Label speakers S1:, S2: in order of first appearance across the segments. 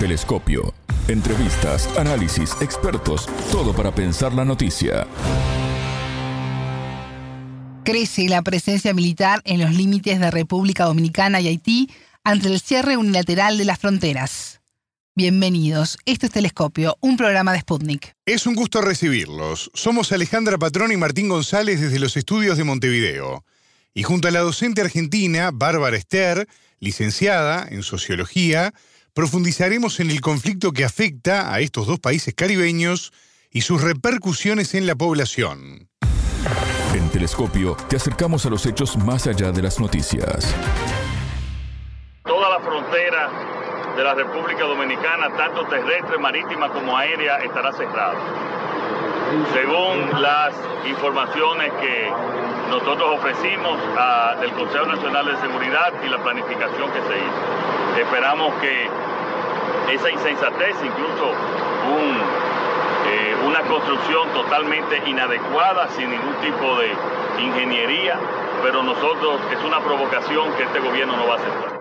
S1: Telescopio. Entrevistas, análisis, expertos, todo para pensar la noticia.
S2: Crece la presencia militar en los límites de República Dominicana y Haití ante el cierre unilateral de las fronteras. Bienvenidos, esto es Telescopio, un programa de Sputnik.
S3: Es un gusto recibirlos. Somos Alejandra Patrón y Martín González desde los estudios de Montevideo. Y junto a la docente argentina, Bárbara Ester, licenciada en Sociología, profundizaremos en el conflicto que afecta a estos dos países caribeños y sus repercusiones en la población.
S1: En Telescopio te acercamos a los hechos más allá de las noticias.
S4: Toda la frontera de la República Dominicana, tanto terrestre, marítima como aérea, estará cerrada. Según las informaciones que nosotros ofrecimos del Consejo Nacional de Seguridad y la planificación que se hizo. Esperamos que esa insensatez, incluso eh, una construcción totalmente inadecuada, sin ningún tipo de ingeniería, pero nosotros es una provocación que este gobierno no va a aceptar.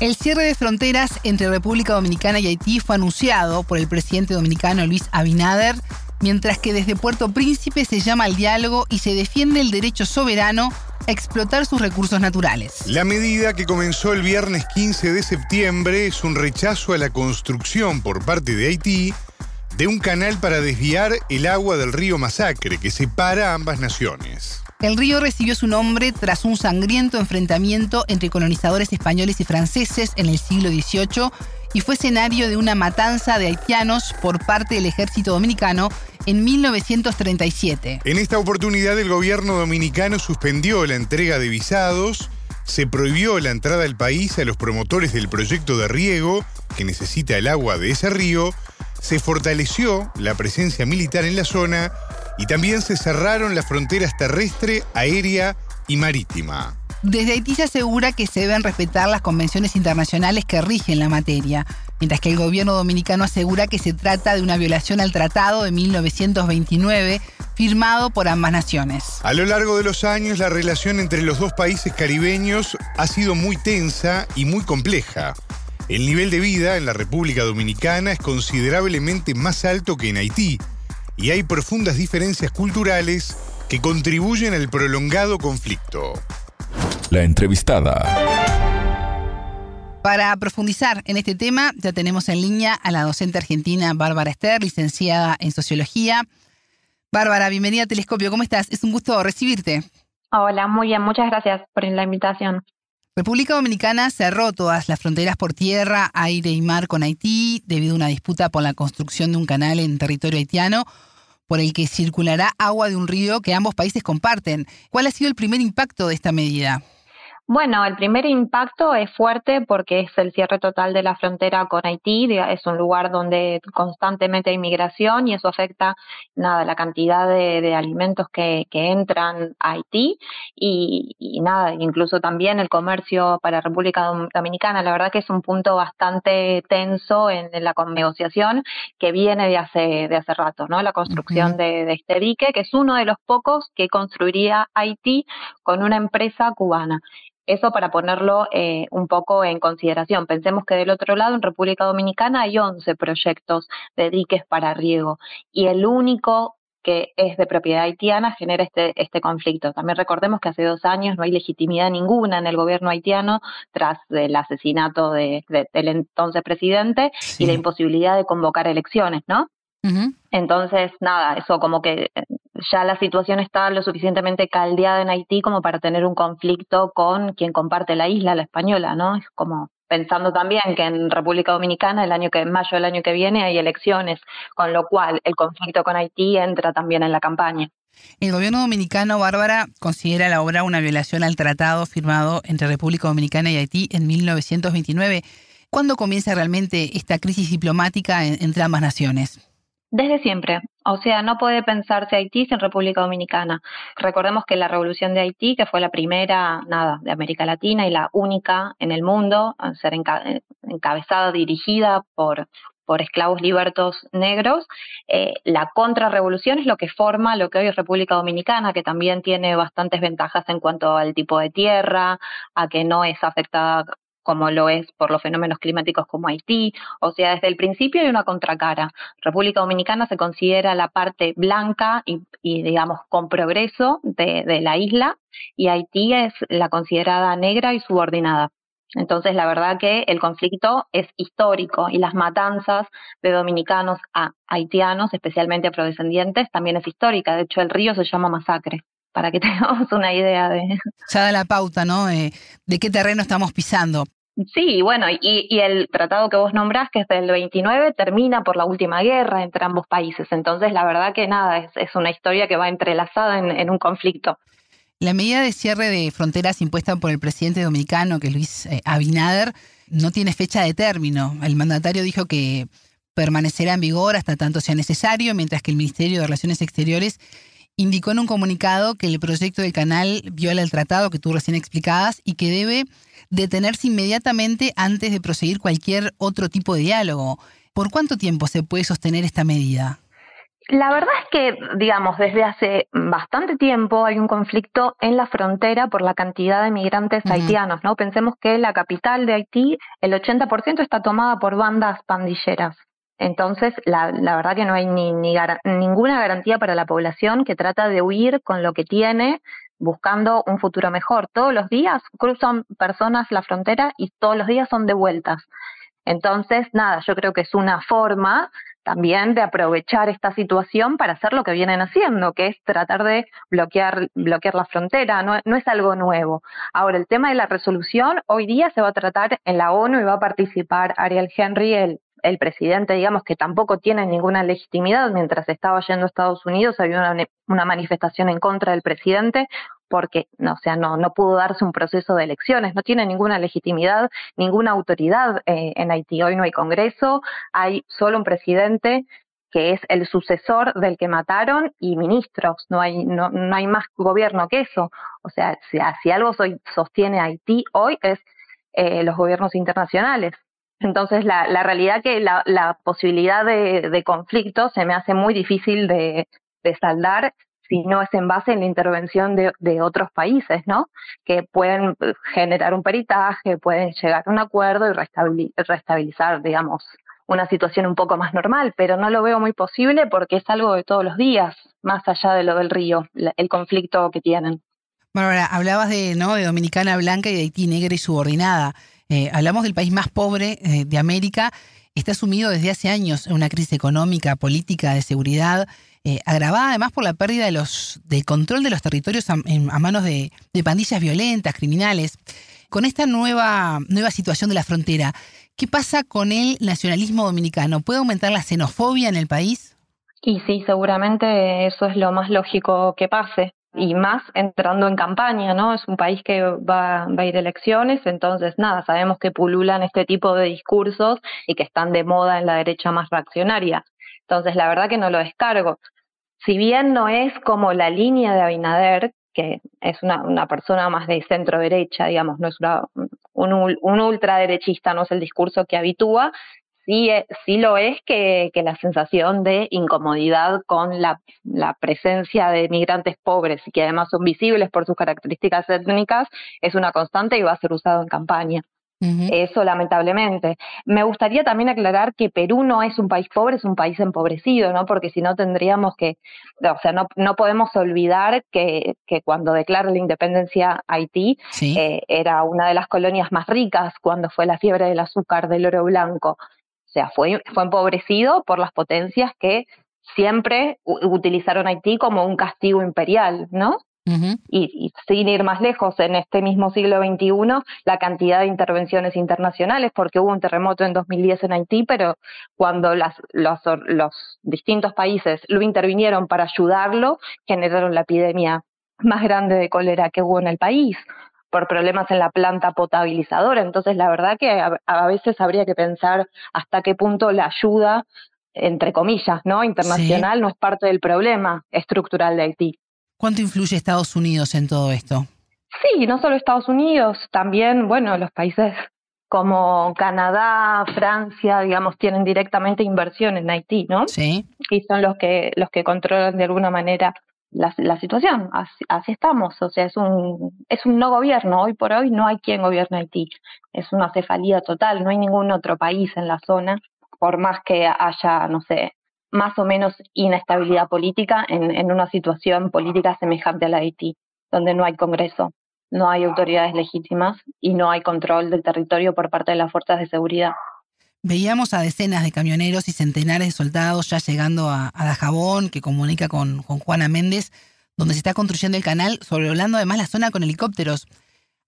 S2: El cierre de fronteras entre República Dominicana y Haití fue anunciado por el presidente dominicano Luis Abinader, mientras que desde Puerto Príncipe se llama al diálogo y se defiende el derecho soberano a explotar sus recursos naturales.
S3: La medida que comenzó el viernes 15 de septiembre es un rechazo a la construcción por parte de Haití de un canal para desviar el agua del río Masacre que separa ambas naciones.
S2: El río recibió su nombre tras un sangriento enfrentamiento entre colonizadores españoles y franceses en el siglo XVIII y fue escenario de una matanza de haitianos por parte del ejército dominicano en 1937.
S3: En esta oportunidad el gobierno dominicano suspendió la entrega de visados, se prohibió la entrada al país a los promotores del proyecto de riego que necesita el agua de ese río, se fortaleció la presencia militar en la zona y también se cerraron las fronteras terrestre, aérea y marítima.
S2: Desde Haití se asegura que se deben respetar las convenciones internacionales que rigen la materia, mientras que el gobierno dominicano asegura que se trata de una violación al tratado de 1929 firmado por ambas naciones.
S3: A lo largo de los años, la relación entre los dos países caribeños ha sido muy tensa y muy compleja. El nivel de vida en la República Dominicana es considerablemente más alto que en Haití, y hay profundas diferencias culturales que contribuyen al prolongado conflicto.
S1: La entrevistada.
S2: Para profundizar en este tema, ya tenemos en línea a la docente argentina Bárbara Ester, licenciada en Sociología. Bárbara, bienvenida a Telescopio, ¿cómo estás? Es un gusto recibirte.
S5: Hola, muy bien, muchas gracias por la invitación.
S2: República Dominicana cerró todas las fronteras por tierra, aire y mar con Haití debido a una disputa por la construcción de un canal en territorio haitiano por el que circulará agua de un río que ambos países comparten. ¿Cuál ha sido el primer impacto de esta medida?
S5: Bueno, el primer impacto es fuerte porque es el cierre total de la frontera con Haití, es un lugar donde constantemente hay migración y eso afecta nada la cantidad de, alimentos que, entran a Haití y, nada, incluso también el comercio para República Dominicana. La verdad que es un punto bastante tenso en, la negociación que viene de hace, de hace rato, ¿no? La construcción de, de este dique, que es uno de los pocos que construiría Haití con una empresa cubana. Eso para ponerlo eh, un poco en consideración. Pensemos que del otro lado, en República Dominicana, hay 11 proyectos de diques para riego y el único que es de propiedad haitiana genera este, este conflicto. También recordemos que hace dos años no hay legitimidad ninguna en el gobierno haitiano tras el asesinato de, del entonces presidente y la imposibilidad de convocar elecciones, ¿no? Entonces, nada, eso como que eh, ya la situación está lo suficientemente caldeada en Haití como para tener un conflicto con quien comparte la isla, la española, ¿no? Es como pensando también que en República Dominicana el año que en mayo del año que viene hay elecciones, con lo cual el conflicto con Haití entra también en la campaña.
S2: El gobierno dominicano, Bárbara, considera la obra una violación al tratado firmado entre República Dominicana y Haití en 1929. ¿Cuándo comienza realmente esta crisis diplomática entre ambas naciones?
S5: Desde siempre. O sea, no puede pensarse Haití sin República Dominicana. Recordemos que la revolución de Haití, que fue la primera, nada, de América Latina y la única en el mundo a ser encabezada, dirigida por, por esclavos libertos negros, eh, la contrarrevolución es lo que forma lo que hoy es República Dominicana, que también tiene bastantes ventajas en cuanto al tipo de tierra, a que no es afectada como lo es por los fenómenos climáticos como Haití. O sea, desde el principio hay una contracara. República Dominicana se considera la parte blanca y, digamos, con progreso de, de la isla, y Haití es la considerada negra y subordinada. Entonces, la verdad que el conflicto es histórico y las matanzas de dominicanos a haitianos, especialmente afrodescendientes, también es histórica. De hecho, el río se llama masacre, para que tengamos una idea de...
S2: Ya da la pauta, ¿no? de qué terreno estamos pisando.
S5: Sí, bueno, y, y, el tratado que vos nombrás, que es del 29, termina por la última guerra entre ambos países. Entonces, la verdad que nada, es, es una historia que va entrelazada en, en un conflicto.
S2: La medida de cierre de fronteras impuesta por el presidente dominicano, que es Luis eh, Abinader, no tiene fecha de término. El mandatario dijo que permanecerá en vigor hasta tanto sea necesario, mientras que el Ministerio de Relaciones Exteriores indicó en un comunicado que el proyecto del canal viola el tratado que tú recién explicabas y que debe detenerse inmediatamente antes de proseguir cualquier otro tipo de diálogo. ¿Por cuánto tiempo se puede sostener esta medida?
S5: La verdad es que, digamos, desde hace bastante tiempo hay un conflicto en la frontera por la cantidad de migrantes haitianos, ¿no? Pensemos que la capital de Haití, el 80% está tomada por bandas pandilleras. Entonces, la, la verdad que no hay ni, ni ninguna garantía para la población que trata de huir con lo que tiene, buscando un futuro mejor. Todos los días cruzan personas la frontera y todos los días son devueltas. Entonces, nada, yo creo que es una forma también de aprovechar esta situación para hacer lo que vienen haciendo, que es tratar de bloquear, bloquear la frontera, no, no es algo nuevo. Ahora, el tema de la resolución hoy día se va a tratar en la ONU y va a participar Ariel Henry, el, el presidente, digamos, que tampoco tiene ninguna legitimidad. Mientras estaba yendo a Estados Unidos había una, manifestación en contra del presidente porque, no, o sea, no, no pudo darse un proceso de elecciones, no tiene ninguna legitimidad, ninguna autoridad eh, en Haití. Hoy no hay Congreso, hay solo un presidente que es el sucesor del que mataron y ministros, no hay, no, no hay más gobierno que eso. O sea, si, si algo soy, sostiene Haití hoy es eh, los gobiernos internacionales. Entonces, la, la realidad que la, la posibilidad de, de, conflicto se me hace muy difícil de, saldar si no es en base en la intervención de, de, otros países, ¿no? Que pueden eh, generar un peritaje, pueden llegar a un acuerdo y restabilizar, digamos, una situación un poco más normal, pero no lo veo muy posible porque es algo de todos los días, más allá de lo del río, el conflicto que tienen.
S2: Bárbara, hablabas de, ¿no? de Dominicana Blanca y de Haití negra y subordinada. Eh, hablamos del país más pobre eh, de América. Está sumido desde hace años en una crisis económica, política, de seguridad eh, agravada además por la pérdida de los, del control de los territorios a, manos de, pandillas violentas, criminales. Con esta nueva, nueva situación de la frontera, ¿qué pasa con el nacionalismo dominicano? ¿Puede aumentar la xenofobia en el país?
S5: Y sí, seguramente eso es lo más lógico que pase y más entrando en campaña, ¿no? Es un país que va, va, a ir a elecciones, entonces nada, sabemos que pululan este tipo de discursos y que están de moda en la derecha más reaccionaria. Entonces, la verdad que no lo descargo. Si bien no es como la línea de Abinader, que es una, una persona más de centro derecha, digamos, no es una, un, un ultraderechista, no es el discurso que habitúa, sí, eh, sí lo es que, que la sensación de incomodidad con la, la, presencia de migrantes pobres y que además son visibles por sus características étnicas es una constante y va a ser usado en campaña. Eso lamentablemente. Me gustaría también aclarar que Perú no es un país pobre, es un país empobrecido, ¿no? Porque si no tendríamos que, o sea, no, no podemos olvidar que, que cuando declara la independencia Haití eh, era una de las colonias más ricas cuando fue la fiebre del azúcar, del oro blanco. O sea, fue, fue empobrecido por las potencias que siempre utilizaron Haití como un castigo imperial, ¿no? y, sin ir más lejos, en este mismo siglo XXI, la cantidad de intervenciones internacionales, porque hubo un terremoto en 2010 en Haití, pero cuando las, los, los distintos países lo intervinieron para ayudarlo, generaron la epidemia más grande de cólera que hubo en el país por problemas en la planta potabilizadora. Entonces, la verdad que a, veces habría que pensar hasta qué punto la ayuda, entre comillas, ¿no? Internacional no es parte del problema estructural de Haití.
S2: ¿Cuánto influye Estados Unidos en todo esto?
S5: Sí, no solo Estados Unidos, también, bueno, los países como Canadá, Francia, digamos, tienen directamente inversión en Haití, ¿no?
S2: Sí.
S5: Y son los que los que controlan de alguna manera la, situación, así, estamos, o sea, es un, es un no gobierno, hoy por hoy no hay quien gobierne Haití, es una cefalía total, no hay ningún otro país en la zona, por más que haya, no sé, más o menos inestabilidad política en, en una situación política semejante a la de Haití, donde no hay Congreso, no hay autoridades legítimas y no hay control del territorio por parte de las fuerzas de seguridad.
S2: Veíamos a decenas de camioneros y centenares de soldados ya llegando a, a Dajabón, que comunica con, Juana Méndez, donde se está construyendo el canal, sobrevolando además la zona con helicópteros.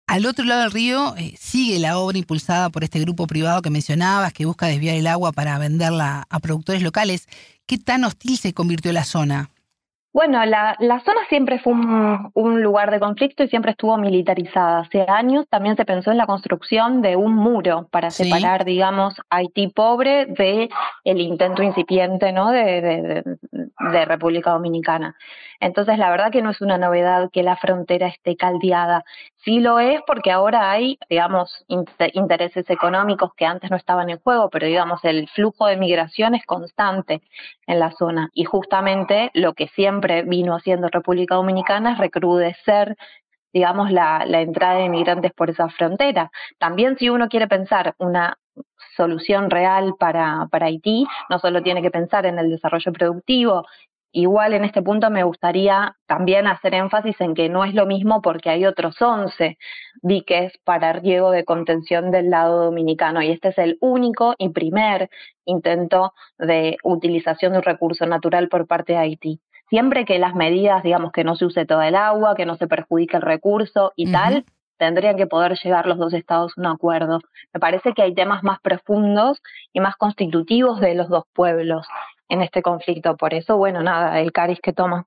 S2: Al otro lado del río eh, sigue la obra impulsada por este grupo privado que mencionabas, que busca desviar el agua para venderla a productores locales. ¿Qué tan hostil se convirtió la zona?
S5: Bueno, la, la zona siempre fue un, lugar de conflicto y siempre estuvo militarizada. Hace años también se pensó en la construcción de un muro para separar, digamos, Haití pobre de el intento incipiente, ¿no? de, de República Dominicana. Entonces, la verdad que no es una novedad que la frontera esté caldeada. Sí lo es porque ahora hay, digamos, intereses económicos que antes no estaban en juego, pero digamos, el flujo de migración es constante en la zona. Y justamente lo que siempre vino haciendo República Dominicana es recrudecer digamos, la, entrada de inmigrantes por esa frontera. También si uno quiere pensar una solución real para Haití, no solo tiene que pensar en el desarrollo productivo, Igual en este punto me gustaría también hacer énfasis en que no es lo mismo porque hay otros 11 diques para riego de contención del lado dominicano y este es el único y primer intento de utilización de un recurso natural por parte de Haití. Siempre que las medidas, digamos, que no se use toda el agua, que no se perjudique el recurso y tal, tendrían que poder llegar los dos estados a un acuerdo. Me parece que hay temas más profundos y más constitutivos de los dos pueblos en este conflicto. Por eso, bueno, nada, el cariz que toma.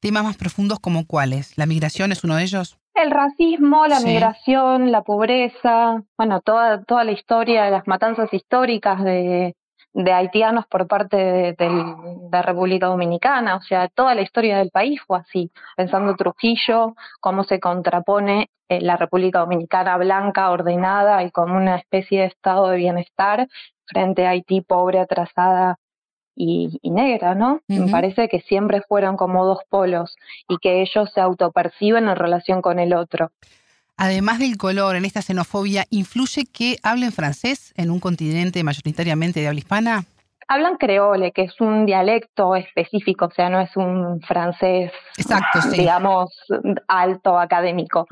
S2: ¿Temas más profundos como cuáles? ¿La migración es uno de ellos?
S5: El racismo, la migración, la pobreza, bueno, toda, toda la historia de las matanzas históricas de, de haitianos por parte de, la República Dominicana, o sea, toda la historia del país fue así, pensando Trujillo, cómo se contrapone eh, la República Dominicana blanca, ordenada y como una especie de estado de bienestar frente a Haití pobre, atrasada y, negra, ¿no? Me parece que siempre fueron como dos polos y que ellos se autoperciben en relación con el otro.
S2: Además del color, en esta xenofobia, ¿influye que hablen francés en un continente mayoritariamente de habla hispana?
S5: Hablan creole, que es un dialecto específico, o sea, no es un francés, digamos, alto, académico.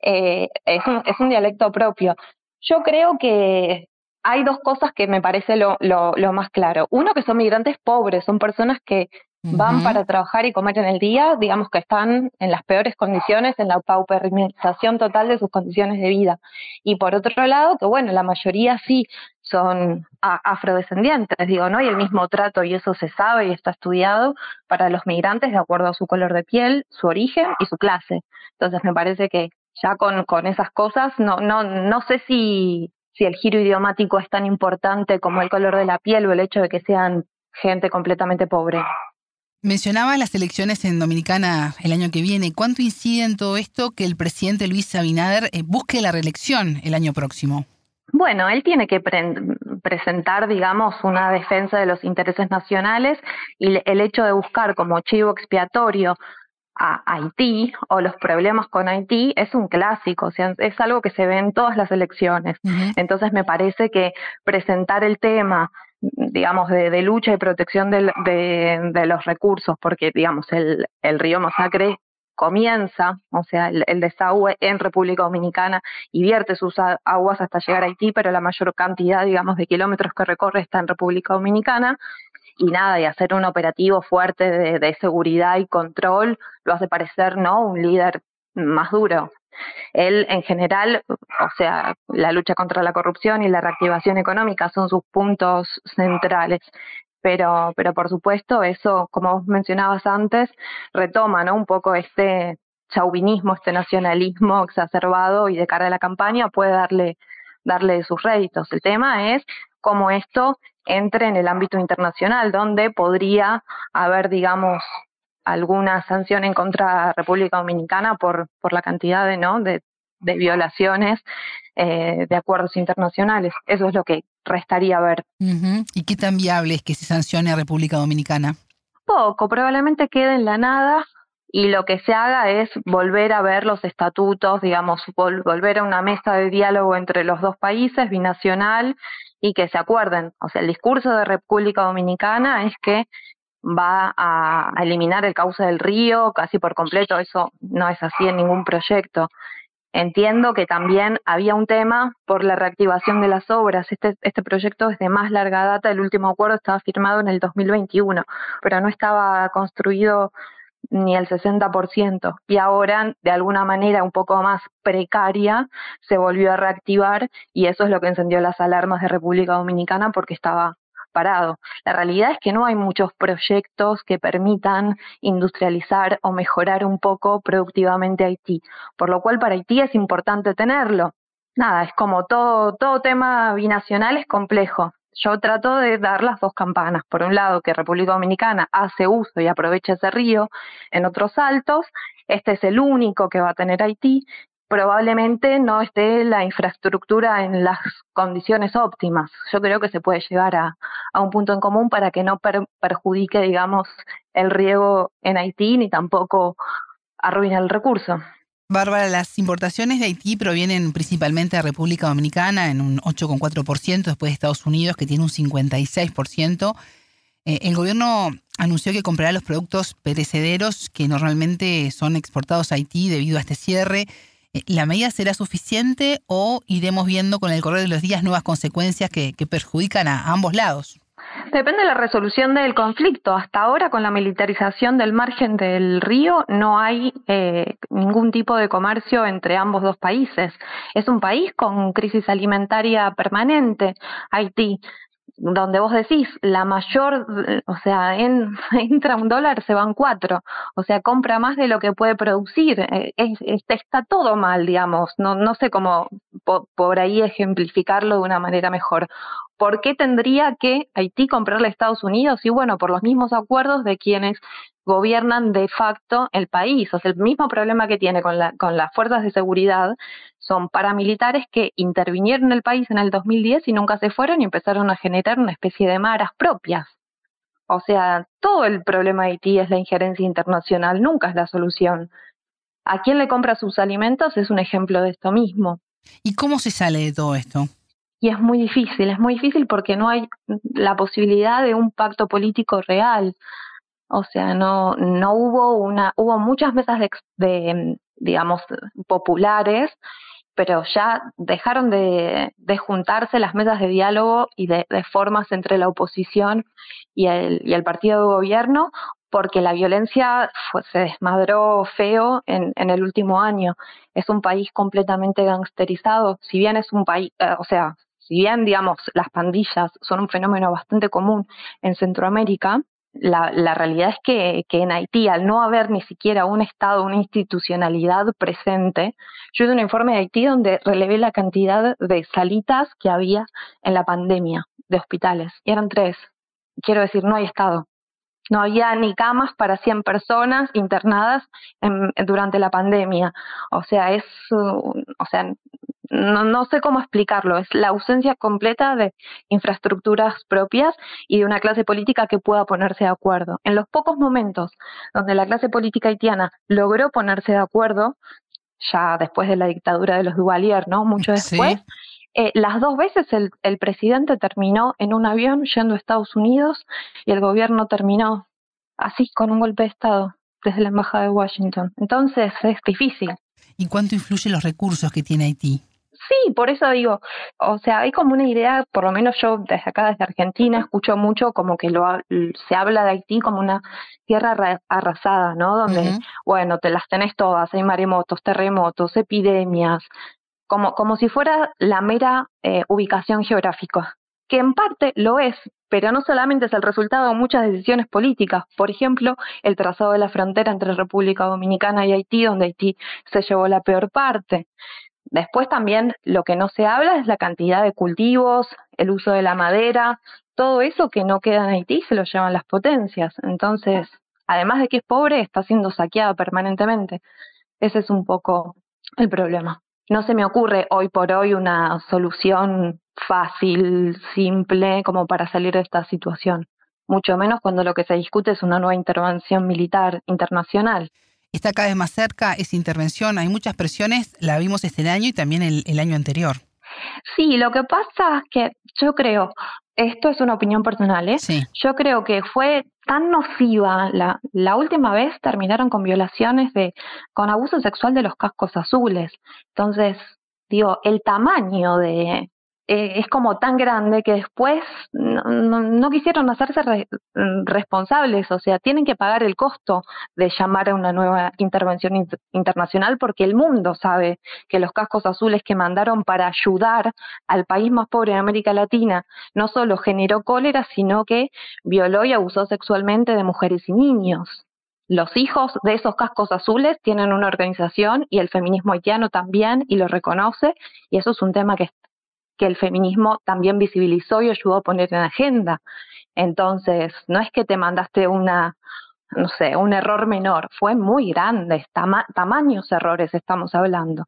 S5: Eh, es, un, es un dialecto propio. Yo creo que hay dos cosas que me parece lo, lo, lo, más claro. Uno, que son migrantes pobres, son personas que van para trabajar y comer en el día, digamos que están en las peores condiciones, en la pauperización total de sus condiciones de vida. Y por otro lado, que bueno, la mayoría sí son afrodescendientes, digo, ¿no? Y el mismo trato, y eso se sabe y está estudiado para los migrantes de acuerdo a su color de piel, su origen y su clase. Entonces me parece que ya con, con esas cosas, no, no, no sé si, si el giro idiomático es tan importante como el color de la piel o el hecho de que sean gente completamente pobre.
S2: Mencionaba las elecciones en Dominicana el año que viene. ¿Cuánto incide en todo esto que el presidente Luis Abinader eh, busque la reelección el año próximo?
S5: Bueno, él tiene que presentar, digamos, una defensa de los intereses nacionales y el hecho de buscar como chivo expiatorio a Haití o los problemas con Haití es un clásico, o sea, es algo que se ve en todas las elecciones. Entonces me parece que presentar el tema digamos, de, lucha y protección de, de, los recursos, porque, digamos, el, el río Masacre comienza, o sea, el, desagüe en República Dominicana y vierte sus aguas hasta llegar a Haití, pero la mayor cantidad, digamos, de kilómetros que recorre está en República Dominicana. Y nada, y hacer un operativo fuerte de, seguridad y control lo hace parecer, ¿no? Un líder más duro. Él, en general, o sea, la lucha contra la corrupción y la reactivación económica son sus puntos centrales. Pero, pero por supuesto, eso, como vos mencionabas antes, retoma ¿no? un poco este chauvinismo, este nacionalismo exacerbado y de cara a la campaña puede darle, darle sus réditos. El tema es cómo esto entre en el ámbito internacional, donde podría haber, digamos, alguna sanción en contra de República Dominicana por, por la cantidad de, ¿no? de, de violaciones eh, de acuerdos internacionales. Eso es lo que restaría ver.
S2: ¿Y qué tan viable es que se sancione a República Dominicana?
S5: Poco, probablemente quede en la nada, y lo que se haga es volver a ver los estatutos, digamos, volver a una mesa de diálogo entre los dos países, binacional, y que se acuerden. O sea, el discurso de República Dominicana es que va a, eliminar el cauce del río casi por completo, eso no es así en ningún proyecto. Entiendo que también había un tema por la reactivación de las obras. Este, este proyecto es de más larga data, el último acuerdo estaba firmado en el 2021, pero no estaba construido ni el 60%. Y ahora, de alguna manera un poco más precaria, se volvió a reactivar y eso es lo que encendió las alarmas de República Dominicana porque estaba parado. La realidad es que no hay muchos proyectos que permitan industrializar o mejorar un poco productivamente Haití, por lo cual para Haití es importante tenerlo. Nada, es como todo, todo tema binacional es complejo. Yo trato de dar las dos campanas. Por un lado, que República Dominicana hace uso y aprovecha ese río en otros saltos. Este es el único que va a tener Haití probablemente no esté la infraestructura en las condiciones óptimas. Yo creo que se puede llegar a, un punto en común para que no perjudique, digamos, el riego en Haití ni tampoco arruine el recurso.
S2: Bárbara, las importaciones de Haití provienen principalmente de República Dominicana en un 8,4%, después de Estados Unidos que tiene un 56%. Eh, el gobierno anunció que comprará los productos perecederos que normalmente son exportados a Haití debido a este cierre. Eh, ¿La medida será suficiente o iremos viendo con el correr de los días nuevas consecuencias que, perjudican a ambos lados?
S5: Depende de la resolución del conflicto. Hasta ahora, con la militarización del margen del río, no hay eh, ningún tipo de comercio entre ambos dos países. Es un país con crisis alimentaria permanente, Haití donde vos decís, la mayor, o sea, en, entra un dólar, se van cuatro, o sea, compra más de lo que puede producir, eh, está todo mal, digamos, no, no sé cómo por ahí ejemplificarlo de una manera mejor. ¿Por qué tendría que Haití comprarle a Estados Unidos? Y bueno, por los mismos acuerdos de quienes gobiernan de facto el país. O sea, el mismo problema que tiene con, la, con las fuerzas de seguridad son paramilitares que intervinieron en el país en el 2010 y nunca se fueron y empezaron a generar una especie de maras propias. O sea, todo el problema de Haití es la injerencia internacional, nunca es la solución. A quién le compra sus alimentos es un ejemplo de esto mismo.
S2: ¿Y cómo se sale de todo esto?
S5: Y es muy difícil, es muy difícil porque no hay la posibilidad de un pacto político real. O sea, no, no hubo una, hubo muchas mesas de, digamos, populares, pero ya dejaron de, de, juntarse las mesas de diálogo y de, formas entre la oposición y el, y el partido de gobierno, porque la violencia se desmadró feo en, en, el último año. Es un país completamente gangsterizado, si bien es un país, eh, o sea, si bien, digamos, las pandillas son un fenómeno bastante común en Centroamérica, la, la realidad es que, que, en Haití, al no haber ni siquiera un Estado, una institucionalidad presente, yo hice un informe de Haití donde relevé la cantidad de salitas que había en la pandemia de hospitales, y eran tres. Quiero decir, no hay Estado. No había ni camas para 100 personas internadas en, durante la pandemia. O sea, es, o sea, no, no sé cómo explicarlo, es la ausencia completa de infraestructuras propias y de una clase política que pueda ponerse de acuerdo. En los pocos momentos donde la clase política haitiana logró ponerse de acuerdo, ya después de la dictadura de los Duvalier, ¿no? Mucho después, eh, las dos veces el, el presidente terminó en un avión yendo a Estados Unidos y el gobierno terminó así, con un golpe de Estado desde la Embajada de Washington. Entonces es difícil.
S2: ¿Y cuánto influyen los recursos que tiene Haití?
S5: Sí, por eso digo, o sea, hay como una idea, por lo menos yo desde acá, desde Argentina, escucho mucho como que lo, se habla de Haití como una tierra arrasada, ¿no? Donde, bueno, te las tenés todas, hay maremotos, terremotos, epidemias, como, como si fuera la mera eh, ubicación geográfica, que en parte lo es, pero no solamente es el resultado de muchas decisiones políticas, por ejemplo, el trazado de la frontera entre República Dominicana y Haití, donde Haití se llevó la peor parte. Después también lo que no se habla es la cantidad de cultivos, el uso de la madera, todo eso que no queda en Haití se lo llevan las potencias. Entonces, además de que es pobre, está siendo saqueada permanentemente. Ese es un poco el problema. No se me ocurre hoy por hoy una solución fácil, simple, como para salir de esta situación. Mucho menos cuando lo que se discute es una nueva intervención militar internacional.
S2: está cada vez más cerca esa intervención. Hay muchas presiones, la vimos este año y también el, año anterior.
S5: Sí, lo que pasa es que yo creo, esto es una opinión personal, ¿eh? Yo creo que fue tan nociva, la, la última vez terminaron con violaciones de, con abuso sexual de los cascos azules. Entonces, digo, el tamaño de, eh, es como tan grande que después no, quisieron hacerse responsables, o sea, tienen que pagar el costo de llamar a una nueva intervención internacional porque el mundo sabe que los cascos azules que mandaron para ayudar al país más pobre de América Latina no solo generó cólera, sino que violó y abusó sexualmente de mujeres y niños. Los hijos de esos cascos azules tienen una organización y el feminismo haitiano también y lo reconoce y eso es un tema que que el feminismo también visibilizó y ayudó a poner en agenda. Entonces, no es que te mandaste una, no sé, un error menor, fue muy grande, tamaños errores estamos hablando.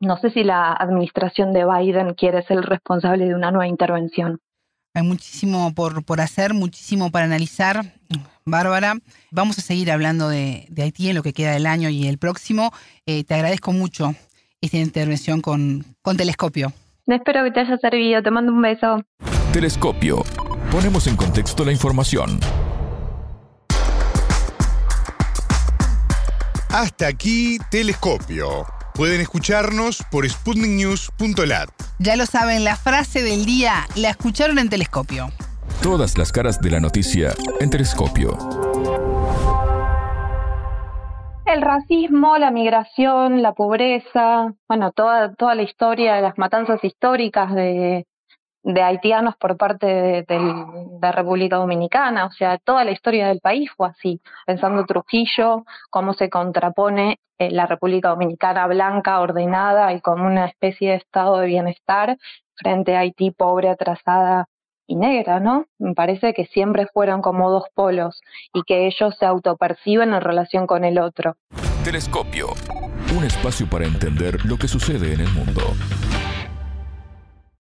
S5: No sé si la administración de Biden quiere ser responsable de una nueva intervención.
S2: Hay muchísimo por, por hacer, muchísimo para analizar. Bárbara, vamos a seguir hablando de, Haití en lo que queda del año y el próximo. Eh, te agradezco mucho esta intervención con, con Telescopio.
S5: Espero que te haya servido. Te mando un beso.
S1: Telescopio. Ponemos en contexto la información.
S3: Hasta aquí Telescopio. Pueden escucharnos por sputniknews.lat.
S2: Ya lo saben, la frase del día la escucharon en Telescopio.
S1: Todas las caras de la noticia en Telescopio
S5: el racismo, la migración, la pobreza, bueno, toda, toda la historia de las matanzas históricas de, de haitianos por parte de, de, República Dominicana, o sea, toda la historia del país fue así, pensando Trujillo, cómo se contrapone eh, la República Dominicana blanca, ordenada y como una especie de estado de bienestar frente a Haití pobre, atrasada y negra, ¿no? Me parece que siempre fueron como dos polos y que ellos se autoperciben en relación con el otro.
S1: Telescopio, un espacio para entender lo que sucede en el mundo.